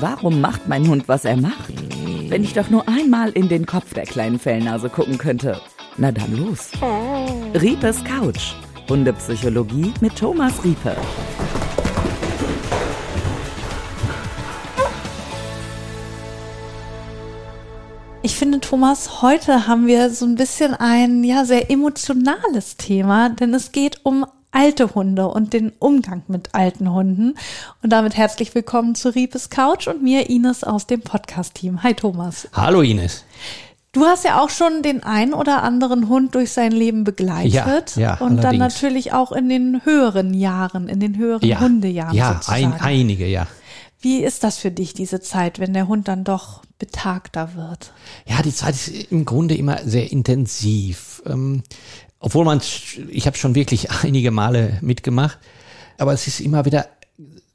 Warum macht mein Hund, was er macht? Wenn ich doch nur einmal in den Kopf der kleinen Fellnase gucken könnte. Na dann los. Riepes Couch. Hundepsychologie mit Thomas Riepe. Ich finde, Thomas, heute haben wir so ein bisschen ein ja sehr emotionales Thema, denn es geht um alte Hunde und den Umgang mit alten Hunden. Und damit herzlich willkommen zu Riepes Couch und mir, Ines, aus dem Podcast-Team. Hi, Thomas. Hallo, Ines. Du hast ja auch schon den ein oder anderen Hund durch sein Leben begleitet. Ja, ja, und dann allerdings. natürlich auch in den höheren Jahren, in den höheren Ja, Hundejahren ja sozusagen. ein, einige, ja. Wie ist das für dich, diese Zeit, wenn der Hund dann doch betagter wird? Ja, die Zeit ist im Grunde immer sehr intensiv. Obwohl man, ich habe schon wirklich einige Male mitgemacht, aber es ist immer wieder,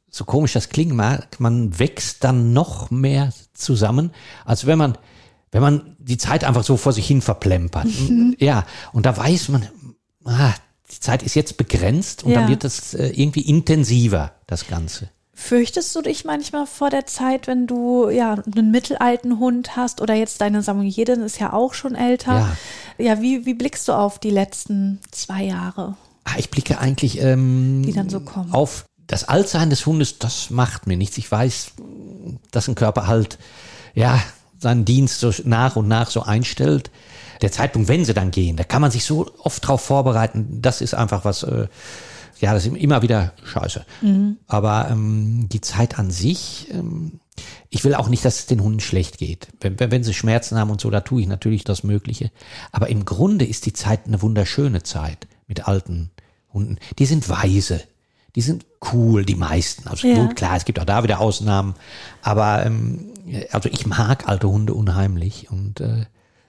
so komisch das klingen mag, man wächst dann noch mehr zusammen, als wenn man, wenn man die Zeit einfach so vor sich hin verplempert. ja, und da weiß man, ah, die Zeit ist jetzt begrenzt und Ja. dann wird das äh, irgendwie intensiver, das Ganze. Fürchtest du dich manchmal vor der Zeit, wenn du ja einen mittelalten Hund hast oder jetzt deine Samoyedin ist ja auch schon älter? Ja, wie, wie blickst du auf die letzten zwei Jahre? Ah, Ich blicke eigentlich ähm, Die dann so kommen. auf das Altsein des Hundes, das macht mir nichts. Ich weiß, dass ein Körper halt, ja, seinen Dienst so nach und nach so einstellt. Der Zeitpunkt, wenn sie dann gehen, da kann man sich so oft drauf vorbereiten. Das ist einfach was, äh, ja, das ist immer wieder scheiße. Aber ähm, die Zeit an sich, ähm, ich will auch nicht, dass es den Hunden schlecht geht. Wenn, wenn, wenn sie Schmerzen haben und so, da tue ich natürlich das Mögliche. Aber im Grunde ist die Zeit eine wunderschöne Zeit mit alten Hunden. Die sind weise. Die sind cool, die meisten. Also Ja. gut, klar, es gibt auch da wieder Ausnahmen. Aber ähm, also ich mag alte Hunde unheimlich. Und äh,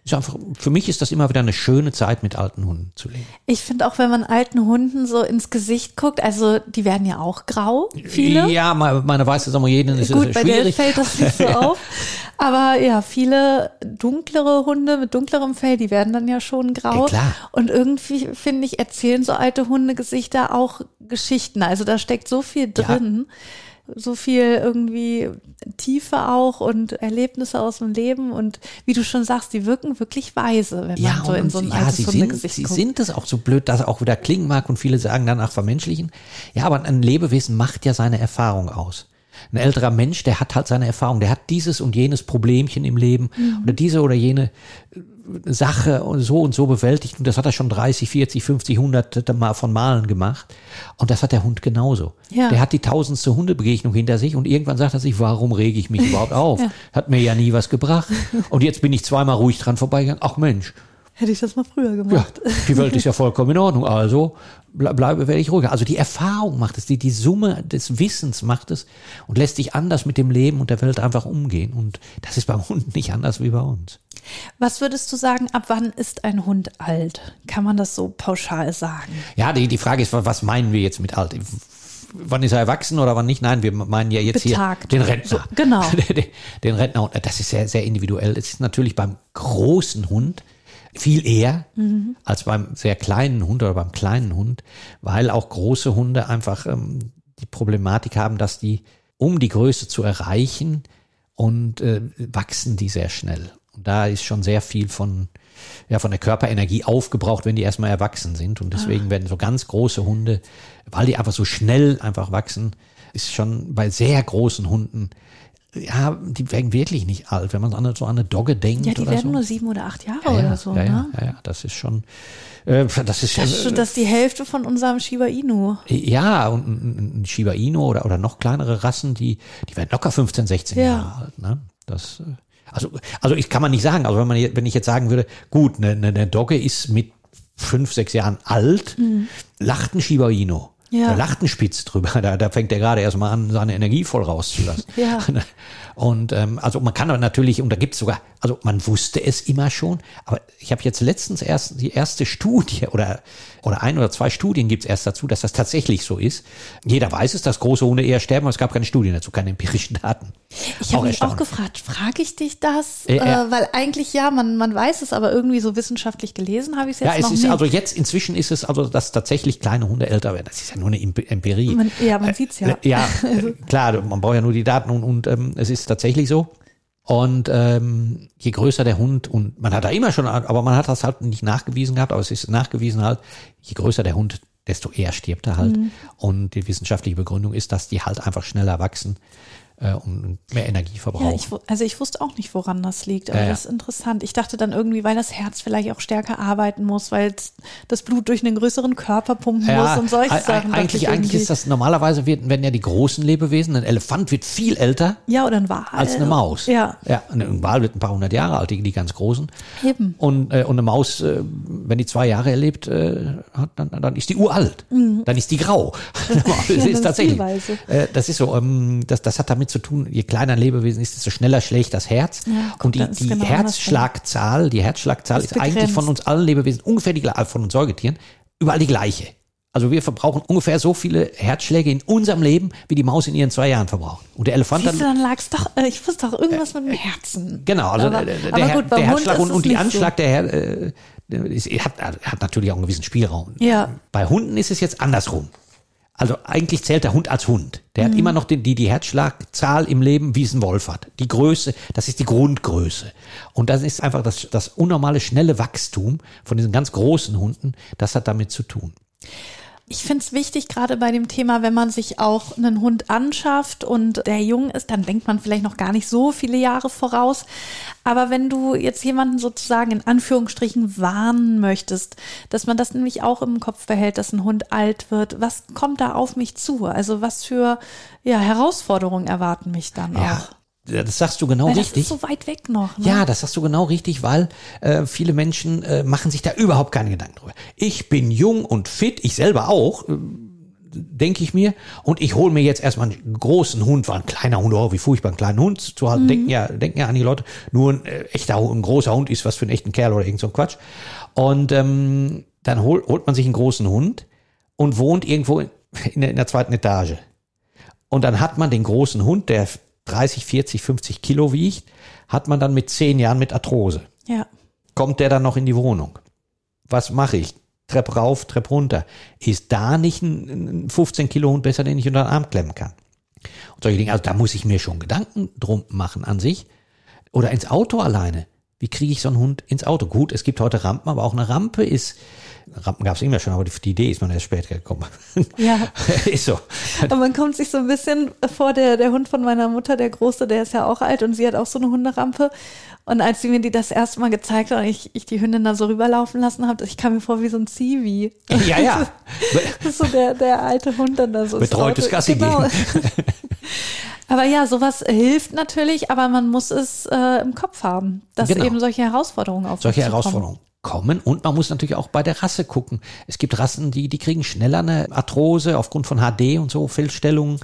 ist einfach, für mich ist das immer wieder eine schöne Zeit, mit alten Hunden zu leben. Ich finde auch, wenn man alten Hunden so ins Gesicht guckt, also die werden ja auch grau, viele. Ja, me- meine weiße Samoyedin ist Gut, ist bei dir schwierig. fällt das nicht so auf. Aber ja, viele dunklere Hunde mit dunklerem Fell, die werden dann ja schon grau. Ja, klar. Und irgendwie, finde ich, erzählen so alte Hundegesichter auch Geschichten. Also da steckt so viel Ja. So viel irgendwie Tiefe auch und Erlebnisse aus dem Leben. Und wie du schon sagst, die wirken wirklich weise, wenn man so in so ein ja, altes sie sind, Hundegesicht sie guckt. sind es auch so blöd, dass auch wieder klingen mag und viele sagen danach vermenschlichen. Ja, aber ein Lebewesen macht ja seine Erfahrung aus. Ein älterer Mensch, der hat halt seine Erfahrung, der hat dieses und jenes Problemchen im Leben Mhm. oder diese oder jene äh, Sache und so und so bewältigt und das hat er schon 30, 40, 50, 100 Mal von Malen gemacht und das hat der Hund genauso. Ja. Der hat die tausendste Hundebegegnung hinter sich und irgendwann sagt er sich, warum rege ich mich überhaupt auf? Hat mir ja nie was gebracht und jetzt bin ich zweimal ruhig dran vorbeigegangen. Ach Mensch, Hätte ich das mal früher ja, gemacht. die Welt ist ja vollkommen in Ordnung. Also bleibe, werde ich ruhiger. Also die Erfahrung macht es, die, die Summe des Wissens macht es und lässt dich anders mit dem Leben und der Welt einfach umgehen. Und das ist beim Hund nicht anders wie bei uns. Was würdest du sagen, ab wann ist ein Hund alt? Kann man das so pauschal sagen? Ja, die, die Frage ist, was meinen wir jetzt mit alt? Wann ist er erwachsen oder wann nicht? Nein, wir meinen ja jetzt Betagt. hier den Rentner. So, genau. den, den Rentner. Das ist sehr, sehr individuell. Es ist natürlich beim großen Hund viel eher Mhm. als beim sehr kleinen Hund oder beim kleinen Hund, weil auch große Hunde einfach ähm, die Problematik haben, dass die, um die Größe zu erreichen, und äh, wachsen die sehr schnell. Und da ist schon sehr viel von, ja, von der Körperenergie aufgebraucht, wenn die erstmal erwachsen sind. Und deswegen werden so ganz große Hunde, weil die einfach so schnell einfach wachsen, ist schon bei sehr großen Hunden, ja, die werden wirklich nicht alt, wenn man so an, so eine Dogge denkt Ja, die werden so. nur sieben oder acht Jahre ja, ja, oder so. ja, ne? ja, ja, ja, das ist schon, äh, das ist, Das ist, schon, das ist die Hälfte von unserem Shiba Inu. ja, und ein, ein Shiba Inu oder, oder noch kleinere Rassen, die, die werden locker 15, 16 Ja. Jahre alt. Ne? Das, äh, also, also ich kann man nicht sagen. Also wenn man, wenn ich jetzt sagen würde, gut, eine, eine, eine Dogge ist mit fünf, sechs Jahren alt, lacht ein Shiba Inu. Ja. Da lacht ein Spitz drüber. Da, da fängt er gerade erstmal an, seine Energie voll rauszulassen. Ja. Und ähm, also man kann natürlich, und da gibt's sogar, also man wusste es immer schon, aber ich habe jetzt letztens erst die erste Studie oder oder ein oder zwei Studien gibt's erst dazu, dass das tatsächlich so ist. Jeder weiß es, dass große Hunde eher sterben, aber es gab keine Studien dazu, keine empirischen Daten. Ich habe mich auch gefragt, frage ich dich das? Äh, äh. Äh, weil eigentlich ja, man, man weiß es, aber irgendwie so wissenschaftlich gelesen habe ich es jetzt Ja, es noch ist nicht. also jetzt inzwischen ist es also, dass tatsächlich kleine Hunde älter werden. Das ist ja nur eine Empirie. Man, ja, man sieht's ja. Äh, ja, äh, klar, man braucht ja nur die Daten und, und ähm, es ist tatsächlich so. Und ähm, je größer der Hund, und man hat da immer schon, aber man hat das halt nicht nachgewiesen gehabt, aber es ist nachgewiesen halt, je größer der Hund, desto eher stirbt er halt. Mhm. Und die wissenschaftliche Begründung ist, dass die halt einfach schneller wachsen äh, und mehr Energie verbrauchen. Ja, ich, also ich wusste auch nicht, woran das liegt, aber ja, das ist interessant. Ich dachte dann irgendwie, weil das Herz vielleicht auch stärker arbeiten muss, weil das Blut durch einen größeren Körper pumpen muss und solche Sachen. Eigentlich, eigentlich ist das normalerweise wird, werden ja die großen Lebewesen, ein Elefant wird viel älter. Ja, oder ein Wal. Als eine Maus. Ja. Ja, ein Wal wird ein paar hundert Jahre alt, die, die ganz großen. Eben. Und, äh, und eine Maus, äh, wenn die zwei Jahre erlebt, äh, hat, dann, dann ist die uralt. Mhm. Dann ist die grau. das ist tatsächlich. Äh, das ist so, ähm, das, das hat damit zu tun, je kleiner ein Lebewesen ist, desto schneller schlägt das Herz. Ja, und die, die genau Herzschlagzahl, die Herzschlagzahl ist, ist eigentlich von uns allen Lebewesen ungefähr die von uns Säugetieren, überall die gleiche. Also wir verbrauchen ungefähr so viele Herzschläge in unserem Leben, wie die Maus in ihren zwei Jahren verbraucht. Und der Elefant Siehst dann. dann lag's doch, äh, ich wusste doch irgendwas mit dem Herzen. Genau, also aber, der, der, gut, der Herzschlag und, und die Anschlag so. der Her äh, ist, hat, hat natürlich auch einen gewissen Spielraum. Ja. Bei Hunden ist es jetzt andersrum. Also eigentlich zählt der Hund als Hund. Der mhm. hat immer noch die, die, die Herzschlagzahl im Leben, wie es ein Wolf hat. Die Größe, das ist die Grundgröße. Und das ist einfach das, das unnormale schnelle Wachstum von diesen ganz großen Hunden, das hat damit zu tun. Ich finde es wichtig, gerade bei dem Thema, wenn man sich auch einen Hund anschafft und der jung ist, dann denkt man vielleicht noch gar nicht so viele Jahre voraus. Aber wenn du jetzt jemanden sozusagen in Anführungsstrichen warnen möchtest, dass man das nämlich auch im Kopf behält, dass ein Hund alt wird, was kommt da auf mich zu? Also was für ja, Herausforderungen erwarten mich dann ja. auch? Das sagst du genau weil richtig. Das ist so weit weg noch. Ne? Ja, das sagst du genau richtig, weil äh, viele Menschen äh, machen sich da überhaupt keine Gedanken drüber. Ich bin jung und fit, ich selber auch, äh, denke ich mir, und ich hole mir jetzt erstmal einen großen Hund, weil ein kleiner Hund, oh, wie furchtbar, ein kleiner Hund zu halten, mhm. denken ja, denken ja einige Leute, nur ein äh, echter, ein großer Hund ist was für einen echten Kerl oder irgend so ein Quatsch. Und ähm, dann hol, holt man sich einen großen Hund und wohnt irgendwo in, in, der, in der zweiten Etage. Und dann hat man den großen Hund, der 30, 40, 50 Kilo wiegt, hat man dann mit zehn Jahren mit Arthrose. Ja. Kommt der dann noch in die Wohnung? Was mache ich? Trepp rauf, Trepp runter. Ist da nicht ein 15 Kilo Hund besser, den ich unter den Arm klemmen kann? Und solche Dinge, also da muss ich mir schon Gedanken drum machen an sich. Oder ins Auto alleine. Wie kriege ich so einen Hund ins Auto? Gut, es gibt heute Rampen, aber auch eine Rampe ist Rampen gab es immer schon, aber die, die, Idee ist man erst später gekommen. Ja. ist so. Aber man kommt sich so ein bisschen vor, der, der Hund von meiner Mutter, der Große, der ist ja auch alt und sie hat auch so eine Hunderampe. Und als sie mir die das erste Mal gezeigt hat und ich, ich die Hündin da so rüberlaufen lassen habe, ich kam mir vor wie so ein Zivi. Ja, ja. das ist so der, der alte Hund dann da so. Betreutes Gassi genau. gehen. Aber ja, sowas hilft natürlich, aber man muss es äh, im Kopf haben, dass genau. eben solche Herausforderungen auf Solche Herausforderungen kommen. Und man muss natürlich auch bei der Rasse gucken. Es gibt Rassen, die, die kriegen schneller eine Arthrose aufgrund von HD und so, Fehlstellungen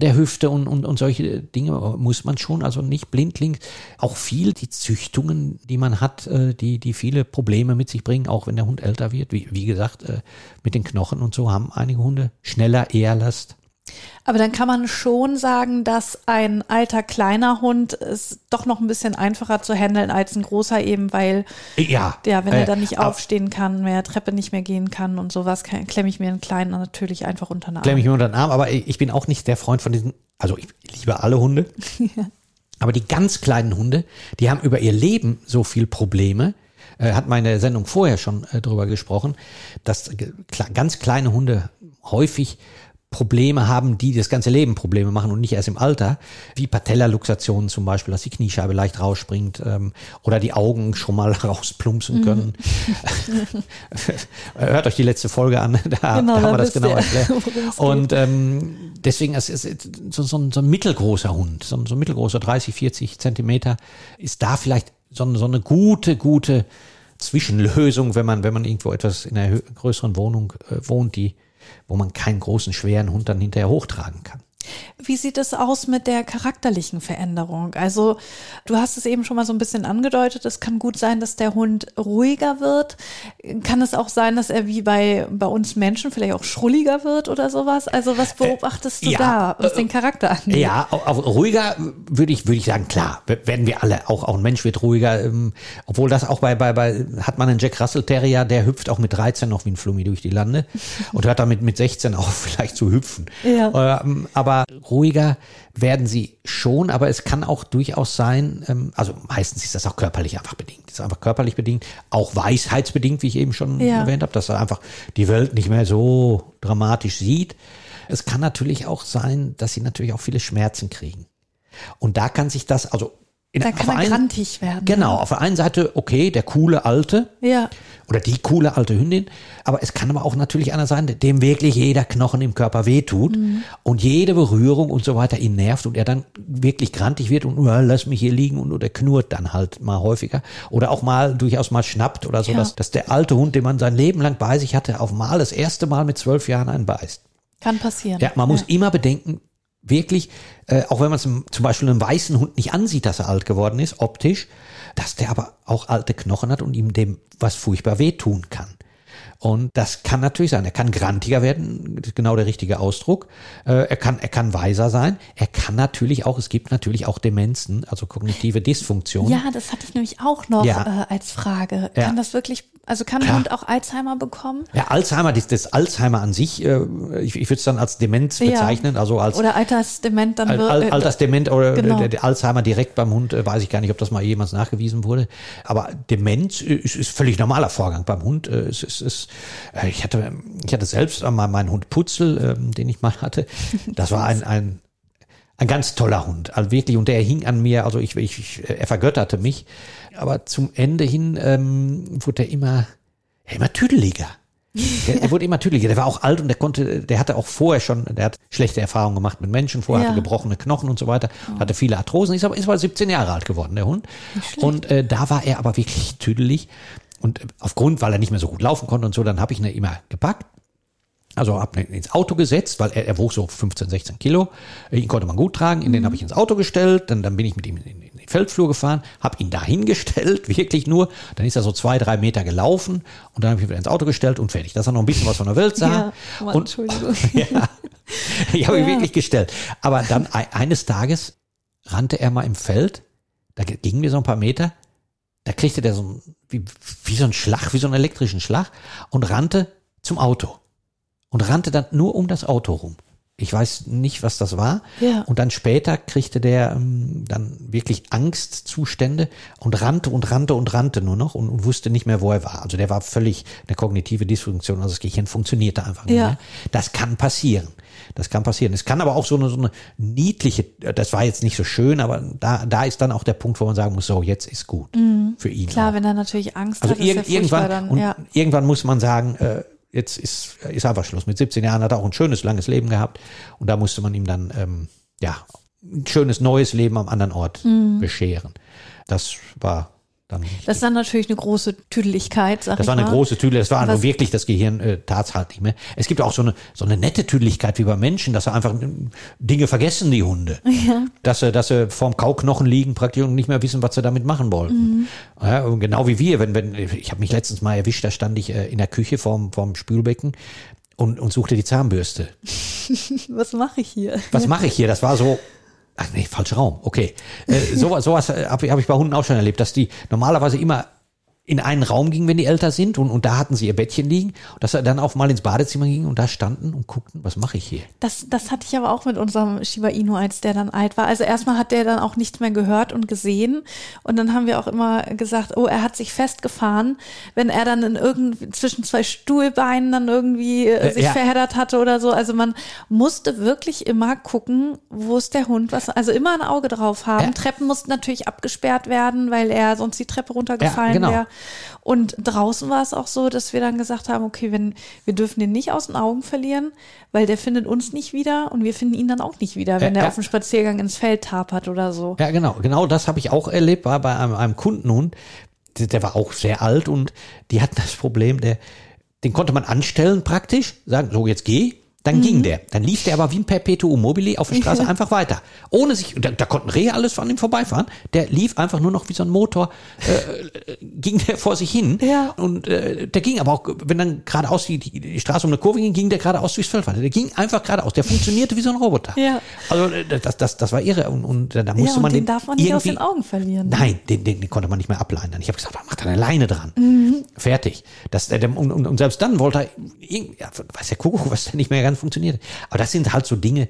der Hüfte und, und, und solche Dinge muss man schon, also nicht blindlings. Auch viel die Züchtungen, die man hat, äh, die, die viele Probleme mit sich bringen, auch wenn der Hund älter wird. Wie, wie gesagt, äh, mit den Knochen und so haben einige Hunde schneller Ehrlast aber dann kann man schon sagen, dass ein alter kleiner Hund ist doch noch ein bisschen einfacher zu handeln als ein großer eben, weil ja, der, wenn er äh, dann nicht aufstehen kann, mehr Treppe nicht mehr gehen kann und sowas, klemme ich mir einen kleinen natürlich einfach unter den Arm. Klemme ich mir unter den Arm, aber ich bin auch nicht der Freund von diesen, also ich liebe alle Hunde, ja. aber die ganz kleinen Hunde, die haben über ihr Leben so viel Probleme, äh, hat meine Sendung vorher schon äh, drüber gesprochen, dass ganz kleine Hunde häufig Probleme haben, die das ganze Leben Probleme machen und nicht erst im Alter, wie Patellaluxationen zum Beispiel, dass die Kniescheibe leicht rausspringt ähm, oder die Augen schon mal rausplumpsen mhm. können. Hört euch die letzte Folge an, da, genau, da haben wir das genau erklärt. Und ähm, deswegen ist, ist so, so, ein, so ein mittelgroßer Hund, so ein, so ein mittelgroßer 30, 40 Zentimeter, ist da vielleicht so, so eine gute, gute Zwischenlösung, wenn man, wenn man irgendwo etwas in einer größeren Wohnung äh, wohnt, die wo man keinen großen, schweren Hund dann hinterher hochtragen kann. Wie sieht es aus mit der charakterlichen Veränderung? Also du hast es eben schon mal so ein bisschen angedeutet. Es kann gut sein, dass der Hund ruhiger wird. Kann es auch sein, dass er wie bei, bei uns Menschen vielleicht auch schrulliger wird oder sowas? Also was beobachtest du ja, da, was den Charakter angeht? Ja, auch, auch ruhiger würde ich, würde ich sagen, klar, werden wir alle, auch, auch ein Mensch wird ruhiger, ähm, obwohl das auch bei, bei, bei, hat man einen Jack Russell Terrier, der hüpft auch mit 13 noch wie ein Flummi durch die Lande und hört damit mit 16 auch vielleicht zu hüpfen. Ja. Ähm, aber ruhiger werden sie schon, aber es kann auch durchaus sein, ähm, also meistens ist das auch körperlich einfach bedingt. Das ist einfach körperlich bedingt, auch weisheitsbedingt, wie ich eben schon Ja. erwähnt habe, dass er einfach die Welt nicht mehr so dramatisch sieht. Es kann natürlich auch sein, dass sie natürlich auch viele Schmerzen kriegen. Und da kann sich das, also in, Da kann er einen- grantig werden. Genau, auf der einen Seite, okay, der coole Alte Ja. oder die coole alte Hündin, aber es kann aber auch natürlich einer sein, dem wirklich jeder Knochen im Körper wehtut Mhm. und jede Berührung und so weiter ihn nervt und er dann wirklich grantig wird und uh, lass mich hier liegen und oder knurrt dann halt mal häufiger oder auch mal durchaus mal schnappt oder so, Ja. dass, dass der alte Hund, den man sein Leben lang bei sich hatte, auf mal das erste Mal mit zwölf Jahren einen beißt. Kann passieren. Ja, man muss immer bedenken, wirklich, äh, auch wenn man zum Beispiel einem weißen Hund nicht ansieht, dass er alt geworden ist, optisch, dass der aber auch alte Knochen hat und ihm dem was furchtbar wehtun kann. Und das kann natürlich sein. Er kann grantiger werden, ist genau der richtige Ausdruck. Äh, er kann, er kann weiser sein. Er kann natürlich auch, es gibt natürlich auch Demenzen, also kognitive Dysfunktion. Ja, das hatte ich nämlich auch noch Ja. äh, als Frage. Ja. Kann das wirklich, also kann Klar. Hund auch Alzheimer bekommen? Ja, Alzheimer, das, das Alzheimer an sich, äh, ich, ich würde es dann als Demenz Ja. bezeichnen, also als Oder Altersdement dann Al wir- Al äh, Altersdement oder genau. der, der Alzheimer direkt beim Hund, äh, weiß ich gar nicht, ob das mal jemals nachgewiesen wurde. Aber Demenz äh, ist, ist völlig normaler Vorgang beim Hund. Äh, Es, es, äh, ich, hatte, ich hatte selbst einmal meinen Hund Putzel, ähm, den ich mal hatte. Das war ein, ein, ein ganz toller Hund, also wirklich. Und der hing an mir, also ich, ich, ich er vergötterte mich. Aber zum Ende hin ähm, wurde er immer, immer tüdeliger. Der, der wurde immer tüdeliger. Der war auch alt und der konnte, der hatte auch vorher schon, der hat schlechte Erfahrungen gemacht mit Menschen, vorher Ja. hatte gebrochene Knochen und so weiter, hatte viele Arthrosen, ist aber, ist aber 17 Jahre alt geworden, der Hund. Und äh, da war er aber wirklich tüdelig. Und aufgrund, weil er nicht mehr so gut laufen konnte und so, dann habe ich ihn immer gepackt. Also hab ihn ins Auto gesetzt, weil er, er wog so 15, 16 Kilo. Ihn konnte man gut tragen. In den habe ich ins Auto gestellt. Dann, dann bin ich mit ihm in, in den Feldflur gefahren, habe ihn dahin gestellt, wirklich nur. Dann ist er so zwei, drei Meter gelaufen und dann habe ich ihn wieder ins Auto gestellt und fertig. Dass er noch ein bisschen was von der Welt sah. Ja, Mann, und, Entschuldigung. ja, ich habe ihn Ja. wirklich gestellt. Aber dann ei- eines Tages rannte er mal im Feld. Da gingen wir so ein paar Meter. Da kriegte der so ein, wie, wie so ein Schlag, wie so einen elektrischen Schlag und rannte zum Auto und rannte dann nur um das Auto rum. Ich weiß nicht, was das war. Ja. Und dann später kriegte der ähm, dann wirklich Angstzustände und rannte und rannte und rannte nur noch und, und wusste nicht mehr, wo er war. Also der war völlig eine kognitive Dysfunktion, also das Gehirn funktionierte einfach nicht Ja. mehr. Das kann passieren. Das kann passieren. Es kann aber auch so eine, so eine niedliche, das war jetzt nicht so schön, aber da, da ist dann auch der Punkt, wo man sagen muss, so, jetzt ist gut. Für ihn. Mhm. Klar, auch. wenn er natürlich Angst Also hat, ist ja irgendwann, dann. und ja. irgendwann muss man sagen, äh, jetzt ist, ist einfach Schluss. Mit 17 Jahren hat er auch ein schönes, langes Leben gehabt. Und da musste man ihm dann, ähm, ja, ein schönes neues Leben am anderen Ort Mhm. bescheren. Das war dann. Das ist dann natürlich eine große Tüdeligkeit, sag Das war eine mal. große Tüdel, das war nur wirklich das Gehirn äh, tat's halt nicht mehr. Es gibt auch so eine so eine nette Tüdeligkeit wie bei Menschen, dass sie einfach ähm, Dinge vergessen, die Hunde. Ja. Dass sie, dass sie vorm Kauknochen liegen praktisch und nicht mehr wissen, was sie damit machen wollten. Mhm. Ja, genau wie wir, wenn, wenn, ich habe mich letztens mal erwischt, da stand ich äh, in der Küche vorm, vorm Spülbecken und, und suchte die Zahnbürste. Was mache ich hier? Was mache ich hier? Das war so. Ach nee, falscher Raum. Okay. Äh, sowas sowas habe ich, hab ich bei Hunden auch schon erlebt, dass die normalerweise immer in einen Raum gingen, wenn die älter sind und, und da hatten sie ihr Bettchen liegen, dass sie dann auch mal ins Badezimmer gingen und da standen und guckten, was mache ich hier? Das, das hatte ich aber auch mit unserem Shiba Inu, als der dann alt war. Also erstmal hat der dann auch nichts mehr gehört und gesehen. Und dann haben wir auch immer gesagt, oh, er hat sich festgefahren, wenn er dann in irgendwie zwischen zwei Stuhlbeinen dann irgendwie äh, Äh, sich ja. verheddert hatte oder so. Also man musste wirklich immer gucken, wo ist der Hund, was, also immer ein Auge drauf haben. Ja. Treppen mussten natürlich abgesperrt werden, weil er sonst die Treppe runtergefallen Ja, genau. wäre. Und draußen war es auch so, dass wir dann gesagt haben, okay, wenn wir dürfen den nicht aus den Augen verlieren, weil der findet uns nicht wieder und wir finden ihn dann auch nicht wieder, wenn Ja, er auf dem Spaziergang ins Feld tapert oder so. Ja, genau. Genau das habe ich auch erlebt, war bei einem, einem Kundenhund. Der, der war auch sehr alt und die hatten das Problem, der, den konnte man anstellen praktisch, sagen, so jetzt geh. Dann ging der. Dann lief der aber wie ein Perpetuum mobile auf der Straße einfach weiter. Ohne sich, da, da konnten Rehe alles an ihm vorbeifahren. Der lief einfach nur noch wie so ein Motor, äh, ging der vor sich hin. Ja. Und äh, der ging aber auch, wenn dann geradeaus die, die, die Straße um eine Kurve ging, ging der geradeaus durchs Feld weiter. Der ging einfach geradeaus. Der funktionierte wie so ein Roboter. Ja. Also äh, das, das, das war irre. Und, und da musste Ja, und man den den darf man nicht aus den Augen verlieren. ne? Nein, den, den, den konnte man nicht mehr ableinen. Ich habe gesagt, mach da eine Leine dran. Mhm. Fertig. Das, der, der, und, und, und selbst dann wollte er, ja, weiß der Kuckuck, was da nicht mehr ganz funktioniert. Aber das sind halt so Dinge,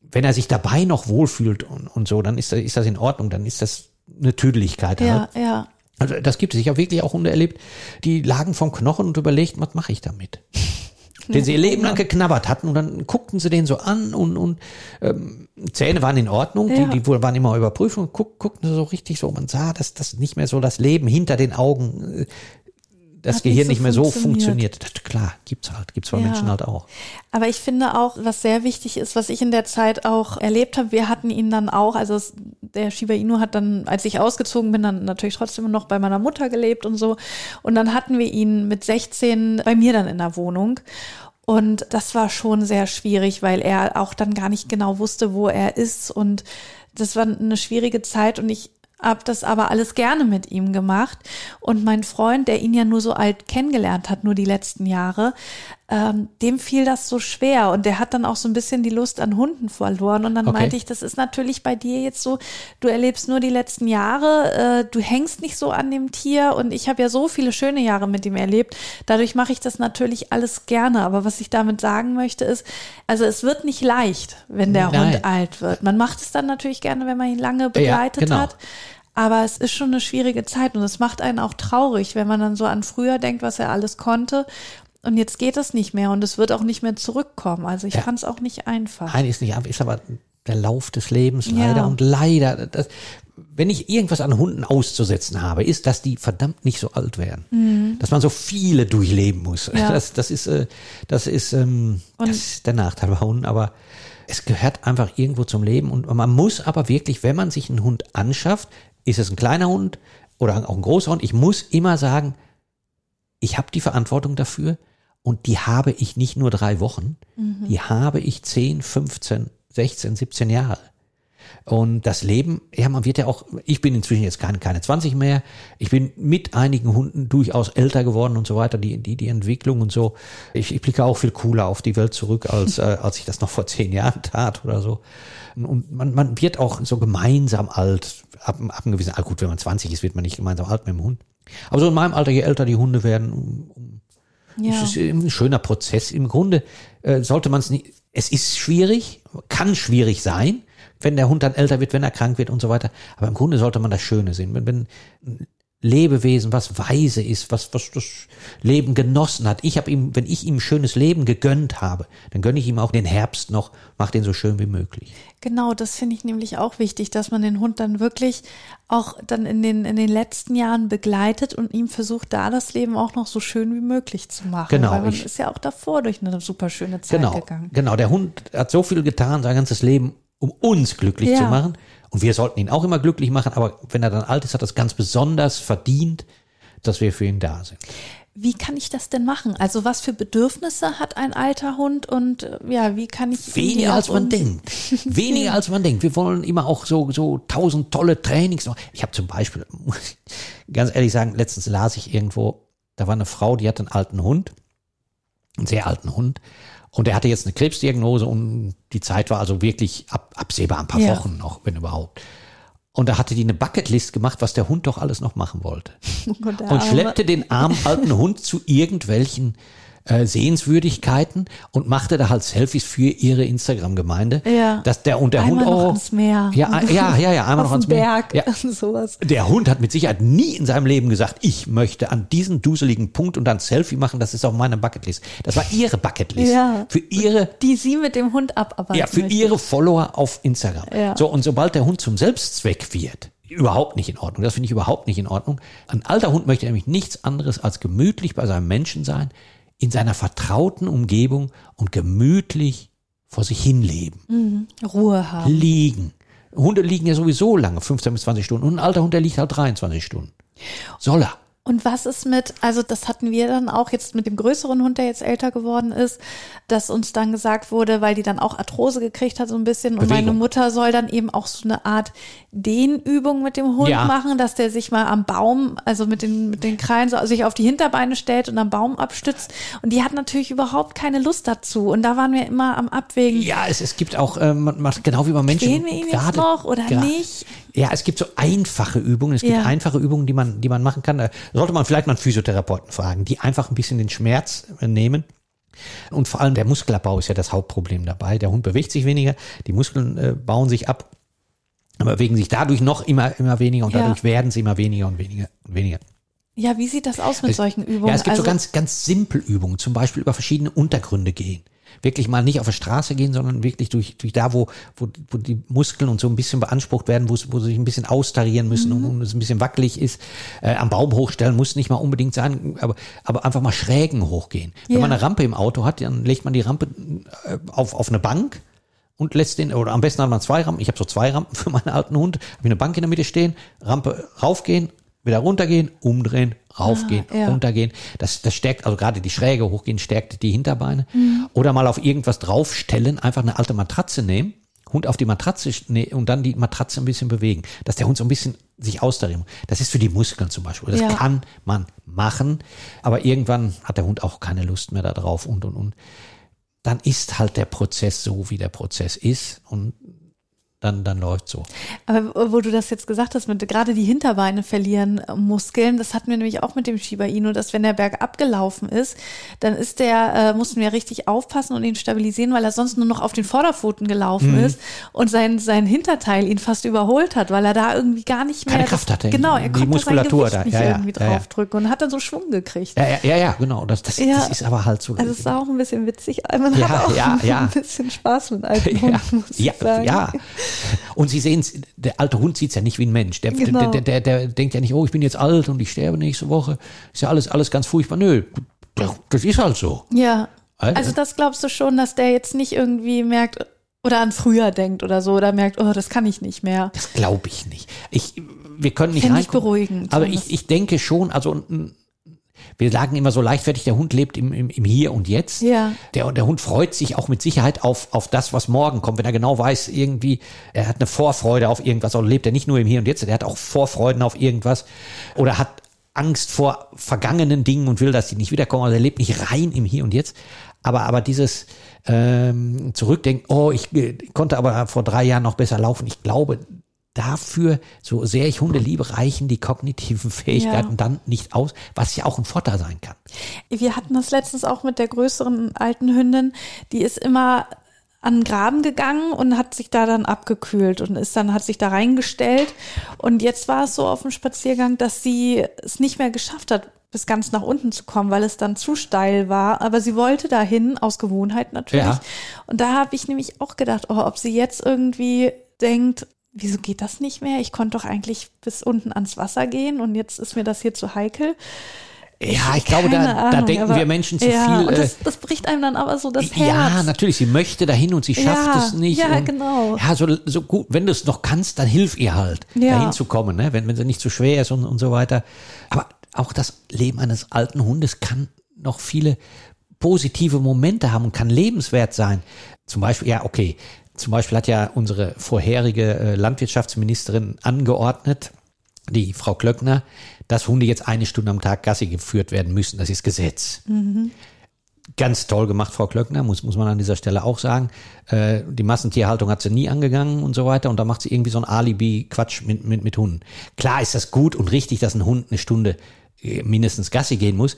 wenn er sich dabei noch wohlfühlt und, und so, dann ist, das- ist das in Ordnung, dann ist das eine Tüdeligkeit. Ja, Halt. ja. Also das gibt es. Ich habe wirklich auch Hunde erlebt, die lagen vom Knochen und überlegt, was mache ich damit? Den sie ihr Leben lang geknabbert hatten und dann guckten sie den so an und, und ähm, Zähne waren in Ordnung, Ja. die, die waren immer überprüft und guck, guckten sie so richtig so. Man sah, dass das nicht mehr so das Leben hinter den Augen, äh, das Hat nicht Gehirn so nicht mehr so funktioniert. Das, klar, gibt's halt, gibt's bei Ja. Menschen halt auch. Aber ich finde auch, was sehr wichtig ist, was ich in der Zeit auch erlebt habe, wir hatten ihn dann auch, also der Shiba Inu hat dann, als ich ausgezogen bin, dann natürlich trotzdem noch bei meiner Mutter gelebt und so. Und dann hatten wir ihn mit 16 bei mir dann in der Wohnung. Und das war schon sehr schwierig, weil er auch dann gar nicht genau wusste, wo er ist. Und das war eine schwierige Zeit und ich habe das aber alles gerne mit ihm gemacht. Und mein Freund, der ihn ja nur so alt kennengelernt hat, nur die letzten Jahre, ähm, dem fiel das so schwer und der hat dann auch so ein bisschen die Lust an Hunden verloren. Und dann Okay. meinte ich, das ist natürlich bei dir jetzt so, du erlebst nur die letzten Jahre, äh, du hängst nicht so an dem Tier und ich habe ja so viele schöne Jahre mit ihm erlebt. Dadurch mache ich das natürlich alles gerne. Aber was ich damit sagen möchte ist, also es wird nicht leicht, wenn der Nein. Hund alt wird. Man macht es dann natürlich gerne, wenn man ihn lange begleitet genau. hat. Aber es ist schon eine schwierige Zeit und es macht einen auch traurig, wenn man dann so an früher denkt, was er alles konnte. Und jetzt geht es nicht mehr und es wird auch nicht mehr zurückkommen. Also ich Ja. fand es auch nicht einfach. Nein, ist nicht einfach, ist aber der Lauf des Lebens Ja. leider und leider. Das, wenn ich irgendwas an Hunden auszusetzen habe, ist, dass die verdammt nicht so alt werden. Dass man so viele durchleben muss. Mhm. Ja. Das, das ist, äh, das ist, ähm, das ist der Nachteil bei Hunden, aber es gehört einfach irgendwo zum Leben und man muss aber wirklich, wenn man sich einen Hund anschafft, ist es ein kleiner Hund oder auch ein großer Hund, ich muss immer sagen, ich habe die Verantwortung dafür und die habe ich nicht nur drei Wochen, die habe ich 10, 15, 16, 17 Jahre. Und das Leben, ja, man wird ja auch, ich bin inzwischen jetzt keine, keine 20 mehr, ich bin mit einigen Hunden durchaus älter geworden und so weiter, die, die, die Entwicklung und so. Ich, ich blicke auch viel cooler auf die Welt zurück, als, äh, als ich das noch vor zehn Jahren tat oder so. Und man, man wird auch so gemeinsam alt, ab, ab einem gewissen, ah, gut, wenn man 20 ist, wird man nicht gemeinsam alt mit dem Hund. Aber so in meinem Alter, je älter die Hunde werden, um, um Ja. es ist ein schöner Prozess. Im Grunde äh, sollte man es nicht, es ist schwierig, kann schwierig sein, wenn der Hund dann älter wird, wenn er krank wird und so weiter. Aber im Grunde sollte man das Schöne sehen. Wenn, wenn Lebewesen, was weise ist, was, was das Leben genossen hat. Ich habe ihm, wenn ich ihm ein schönes Leben gegönnt habe, dann gönne ich ihm auch den Herbst noch, mach den so schön wie möglich. Genau, das finde ich nämlich auch wichtig, dass man den Hund dann wirklich auch dann in den, in den letzten Jahren begleitet und ihm versucht, da das Leben auch noch so schön wie möglich zu machen. Genau, Weil man ich- ist ja auch davor durch eine super schöne Zeit Genau, gegangen. genau. Der Hund hat so viel getan, sein ganzes Leben, um uns glücklich Ja. zu machen. Und wir sollten ihn auch immer glücklich machen. Aber wenn er dann alt ist, hat er es ganz besonders verdient, dass wir für ihn da sind. Wie kann ich das denn machen? Also was für Bedürfnisse hat ein alter Hund und äh, ja, wie kann ich Weniger als man denkt. Weniger als man denkt. Wir wollen immer auch so, so tausend tolle Trainings. Ich habe zum Beispiel, muss ich ganz ehrlich sagen, letztens las ich irgendwo, da war eine Frau, die hat einen alten Hund, einen sehr alten Hund. Und er hatte jetzt eine Krebsdiagnose und die Zeit war also wirklich ab, absehbar, ein paar Ja. Wochen noch, wenn überhaupt. Und da hatte die eine Bucketlist gemacht, was der Hund doch alles noch machen wollte. Oh Gott, und schleppte den armen alten Hund zu irgendwelchen äh, Sehenswürdigkeiten und machte da halt Selfies für ihre Instagram-Gemeinde. Ja. Dass der, und der Einmal Hund noch auch. ans Meer. Ja, ja, ja, ja, einmal Auf noch ans dem Meer. Berg, Ja. sowas. Der Hund hat mit Sicherheit nie in seinem Leben gesagt, ich möchte an diesen duseligen Punkt und dann Selfie machen, das ist auf meiner Bucketlist. Das war ihre Bucketlist. Ja. Für ihre Die sie mit dem Hund abarbeiten ja, für möchte. ihre Follower auf Instagram. Ja. So, und sobald der Hund zum Selbstzweck wird, überhaupt nicht in Ordnung. Das finde ich überhaupt nicht in Ordnung. Ein alter Hund möchte nämlich nichts anderes als gemütlich bei seinem Menschen sein, in seiner vertrauten Umgebung und gemütlich vor sich hin leben. Ruhe haben. Liegen. Hunde liegen ja sowieso lange, 15 bis 20 Stunden. Und ein alter Hund, der liegt halt 23 Stunden. Soll er. Und was ist mit, also das hatten wir dann auch jetzt mit dem größeren Hund, der jetzt älter geworden ist, dass uns dann gesagt wurde, weil die dann auch Arthrose gekriegt hat so ein bisschen und Bewegung. meine Mutter soll dann eben auch so eine Art Dehnübung mit dem Hund Ja. machen, dass der sich mal am Baum, also mit den, mit den Krallen so sich auf die Hinterbeine stellt und am Baum abstützt. Und die hat natürlich überhaupt keine Lust dazu. Und da waren wir immer am Abwägen. Ja, es, es gibt auch, ähm, man macht genau wie bei Menschen. Quälen wir ihn jetzt gerade- noch oder nicht? Ja, es gibt so einfache Übungen. Es gibt Ja. einfache Übungen, die man, die man machen kann. Da sollte man vielleicht mal einen Physiotherapeuten fragen, die einfach ein bisschen den Schmerz äh, nehmen. Und vor allem der Muskelabbau ist ja das Hauptproblem dabei. Der Hund bewegt sich weniger, die Muskeln äh, bauen sich ab, aber bewegen sich dadurch noch immer, immer weniger und Ja. dadurch werden sie immer weniger und weniger und weniger. Ja, wie sieht das aus mit Es- solchen Übungen? Ja, es gibt also, so ganz, ganz simpel Übungen, zum Beispiel über verschiedene Untergründe gehen. Wirklich mal nicht auf der Straße gehen, sondern wirklich durch, durch da, wo, wo, wo die Muskeln und so ein bisschen beansprucht werden, wo, wo sie sich ein bisschen austarieren müssen und, und es ein bisschen wackelig ist. Äh, am Baum hochstellen muss nicht mal unbedingt sein, aber, aber einfach mal Schrägen hochgehen. Wenn Ja. man eine Rampe im Auto hat, dann legt man die Rampe äh, auf, auf eine Bank und lässt den, oder am besten hat man zwei Rampen, ich habe so zwei Rampen für meinen alten Hund, habe ich eine Bank in der Mitte stehen, Rampe raufgehen, wieder runtergehen, umdrehen, raufgehen, Ah, ja. runtergehen. Das, das stärkt, also gerade die Schräge hochgehen, stärkt die Hinterbeine. Mhm. Oder mal auf irgendwas draufstellen, einfach eine alte Matratze nehmen, Hund auf die Matratze ne, und dann die Matratze ein bisschen bewegen, dass der Hund so ein bisschen sich austarieren muss. Das ist für die Muskeln zum Beispiel. Das Ja. kann man machen, aber irgendwann hat der Hund auch keine Lust mehr darauf und und und. Dann ist halt der Prozess so, wie der Prozess ist und dann, dann läuft so. Aber wo du das jetzt gesagt hast, mit gerade die Hinterbeine verlieren äh, Muskeln, das hatten wir nämlich auch mit dem Shiba Inu, dass wenn der Berg abgelaufen ist, dann ist der, äh, mussten wir richtig aufpassen und ihn stabilisieren, weil er sonst nur noch auf den Vorderpfoten gelaufen Mhm. ist und sein, sein Hinterteil ihn fast überholt hat, weil er da irgendwie gar nicht mehr. Keine Kraft hatte. Genau, er Die konnte Muskulatur sein Gewicht da. nicht Ja, irgendwie ja, draufdrücken und hat dann so Schwung gekriegt. Ja, ja, ja, genau. Das, das, das ist aber halt so. Also es ist auch ein bisschen witzig, man Ja, hat auch ja, ja. ein bisschen Spaß mit alten ja, Hunden, muss ja, ich sagen. ja. Und Sie sehen es, der alte Hund sieht es ja nicht wie ein Mensch. Der, Genau. der, der, der, denkt ja nicht, oh, ich bin jetzt alt und ich sterbe nächste Woche. Ist ja alles, alles ganz furchtbar. Nö, das ist halt so. Ja. Also- Also das glaubst du schon, dass der jetzt nicht irgendwie merkt oder an früher denkt oder so oder merkt, oh, das kann ich nicht mehr. Das glaube ich nicht. Ich, wir können nicht Fänd ich beruhigend, Aber ich, ich denke schon, also mm, wir sagen immer so leichtfertig, der Hund lebt im, im, im Hier und Jetzt. Ja. Der, der Hund freut sich auch mit Sicherheit auf, auf das, was morgen kommt. Wenn er genau weiß, irgendwie, er hat eine Vorfreude auf irgendwas, oder lebt er nicht nur im Hier und Jetzt, der hat auch Vorfreuden auf irgendwas oder hat Angst vor vergangenen Dingen und will, dass die nicht wiederkommen. Also er lebt nicht rein im Hier und Jetzt. Aber, aber dieses ähm, Zurückdenken, oh, ich äh, konnte aber vor drei Jahren noch besser laufen. Ich glaube, dafür, so sehr ich Hunde liebe, reichen die kognitiven Fähigkeiten Ja. dann nicht aus, was ja auch ein Vorteil sein kann. Wir hatten das letztens auch mit der größeren alten Hündin, die ist immer an den Graben gegangen und hat sich da dann abgekühlt und ist dann, hat sich da reingestellt. Und jetzt war es so auf dem Spaziergang, dass sie es nicht mehr geschafft hat, bis ganz nach unten zu kommen, weil es dann zu steil war. Aber sie wollte dahin, aus Gewohnheit natürlich. Ja. Und da habe ich nämlich auch gedacht, oh, ob sie jetzt irgendwie denkt, wieso geht das nicht mehr? Ich konnte doch eigentlich bis unten ans Wasser gehen und jetzt ist mir das hier zu heikel. Ja, ich glaube, Keine da, da Ahnung, denken wir Menschen zu ja, viel. Und äh, das, das bricht einem dann aber so das Herz. Ja, natürlich, sie möchte dahin und sie schafft Ja, es nicht. ja, und, genau. Ja, so, so gut, wenn du es noch kannst, dann hilf ihr halt, Ja. dahin zu kommen, ne? wenn, wenn sie nicht zu schwer ist und, und so weiter. Aber auch das Leben eines alten Hundes kann noch viele positive Momente haben und kann lebenswert sein. Zum Beispiel, ja, okay, zum Beispiel hat ja unsere vorherige äh, Landwirtschaftsministerin angeordnet, die Frau Klöckner, dass Hunde jetzt eine Stunde am Tag Gassi geführt werden müssen. Das ist Gesetz ganz toll gemacht, Frau Klöckner, muss, muss man an dieser Stelle auch sagen. Äh, die Massentierhaltung hat sie nie angegangen und so weiter. Und da macht sie irgendwie so ein Alibi-Quatsch mit, mit, mit Hunden. Klar ist das gut und richtig, dass ein Hund eine Stunde äh, mindestens Gassi gehen muss.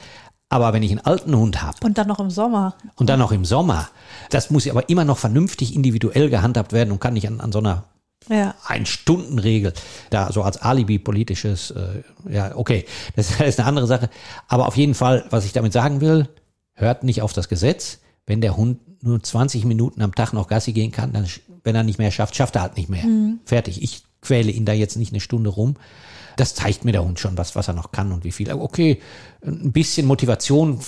Aber wenn ich einen alten Hund habe Und dann noch im Sommer. und dann noch im Sommer, das muss ja aber immer noch vernünftig individuell gehandhabt werden und kann nicht an, an so einer Ja. ein-Stunden-Regel, da so als Alibi politisches, äh, ja, okay, das ist eine andere Sache. Aber auf jeden Fall, was ich damit sagen will, hört nicht auf das Gesetz. Wenn der Hund nur 20 Minuten am Tag noch Gassi gehen kann, dann, wenn er nicht mehr schafft, schafft er halt nicht mehr. Fertig. Ich quäle ihn da jetzt nicht eine Stunde rum. Das zeigt mir der Hund schon, was, was er noch kann und wie viel. Okay, ein bisschen Motivation,